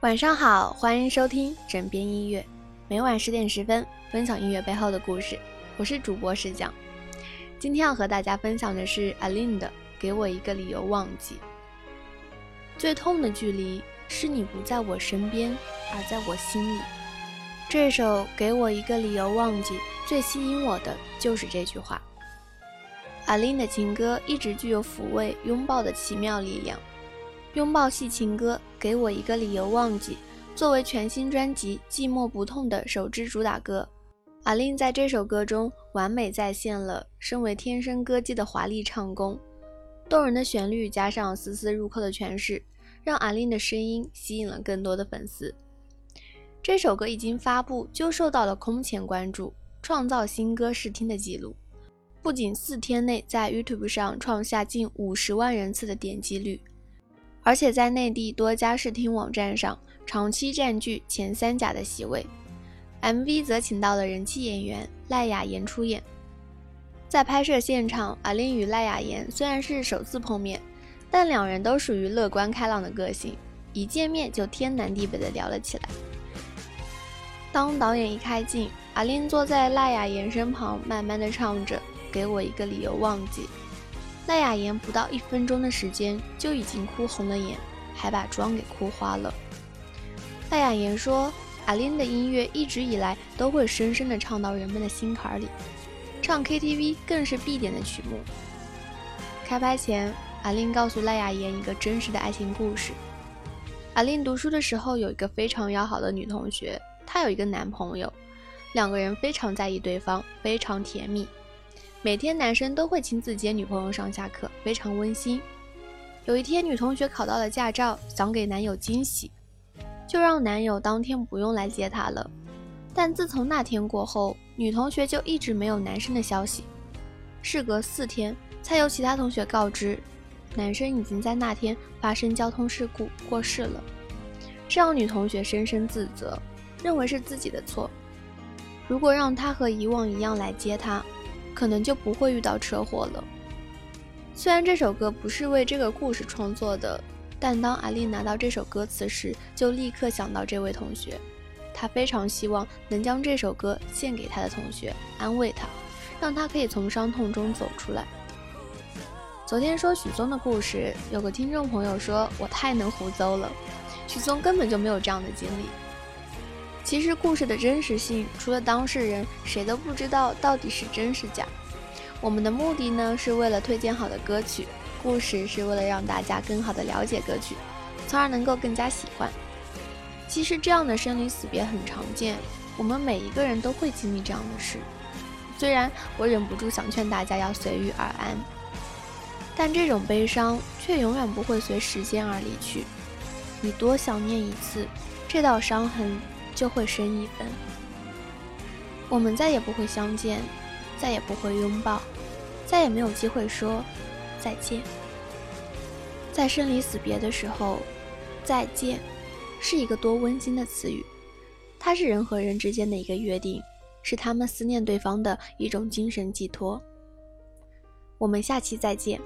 晚上好，欢迎收听枕边音乐，每晚十点十分分享音乐背后的故事。我是主播石讲，今天要和大家分享的是阿琳的《给我一个理由忘记》。最痛的距离是你不在我身边，而在我心里。这首《给我一个理由忘记》最吸引我的就是这句话。阿琳的情歌一直具有抚慰、拥抱的奇妙力量。拥抱系情歌，给我一个理由忘记。作为全新专辑《寂寞不痛》的首支主打歌，阿令在这首歌中完美再现了身为天生歌姬的华丽唱功。动人的旋律加上丝丝入扣的诠释，让阿令的声音吸引了更多的粉丝。这首歌一经发布就受到了空前关注，创造新歌试听的记录。不仅四天内在 YouTube 上创下近五十万人次的点击率。而且在内地多家视听网站上长期占据前三甲的席位。MV 则请到了人气演员赖雅妍出演。在拍摄现场，阿令与赖雅妍虽然是首次碰面，但两人都属于乐观开朗的个性，一见面就天南地北的聊了起来。当导演一开镜，阿令坐在赖雅妍身旁，慢慢的唱着：“给我一个理由忘记。”赖雅妍不到一分钟的时间就已经哭红了眼，还把妆给哭花了。赖雅妍说：“阿琳的音乐一直以来都会深深地唱到人们的心坎里，唱 KTV 更是必点的曲目。”开拍前，阿琳告诉赖雅妍一个真实的爱情故事。阿琳读书的时候有一个非常要好的女同学，她有一个男朋友，两个人非常在意对方，非常甜蜜。每天男生都会亲自接女朋友上下课，非常温馨。有一天，女同学考到了驾照，想给男友惊喜，就让男友当天不用来接她了。但自从那天过后，女同学就一直没有男生的消息。事隔四天，才由其他同学告知，男生已经在那天发生交通事故过世了。这让女同学深深自责，认为是自己的错。如果让他和以往一样来接她。可能就不会遇到车祸了。虽然这首歌不是为这个故事创作的，但当阿丽拿到这首歌词时，就立刻想到这位同学。她非常希望能将这首歌献给她的同学，安慰他，让他可以从伤痛中走出来。昨天说许嵩的故事，有个听众朋友说我太能胡诌了，许嵩根本就没有这样的经历。其实故事的真实性，除了当事人，谁都不知道到底是真是假。我们的目的呢，是为了推荐好的歌曲，故事是为了让大家更好的了解歌曲，从而能够更加喜欢。其实这样的生离死别很常见，我们每一个人都会经历这样的事。虽然我忍不住想劝大家要随遇而安，但这种悲伤却永远不会随时间而离去。你多想念一次，这道伤痕。就会深一分，我们再也不会相见，再也不会拥抱，再也没有机会说再见。在生离死别的时候，再见是一个多温馨的词语，它是人和人之间的一个约定，是他们思念对方的一种精神寄托。我们下期再见，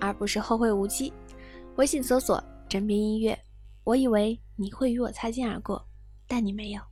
而不是后会无期。微信搜索“枕边音乐”，我以为你会与我擦肩而过。但你没有。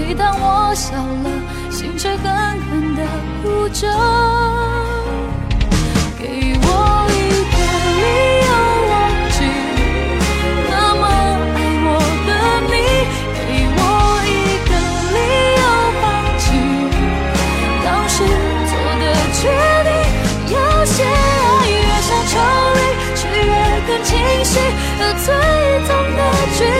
每当我笑了，心却狠狠的哭着，给我一个理由忘记，那么爱我的你，给我一个理由放弃，当时做的决定，有些爱越想抽离，却越更清晰，和最痛的距离。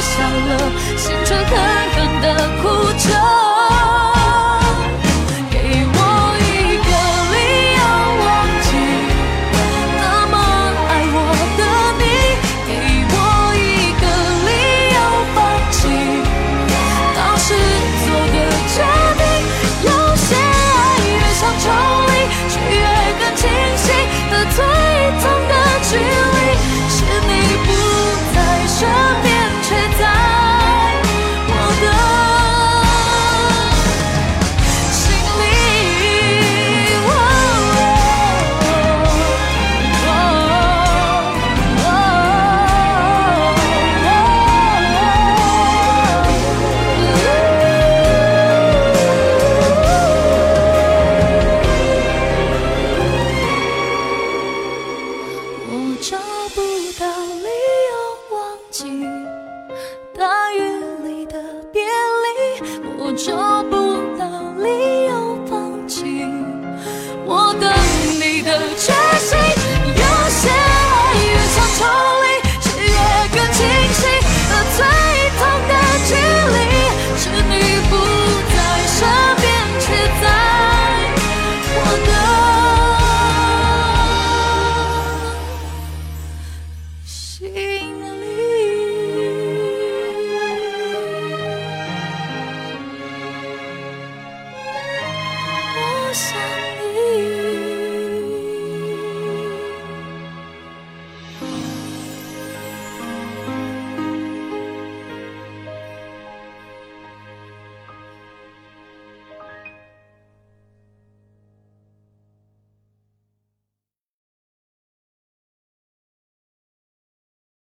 笑了，心却狠狠地哭着。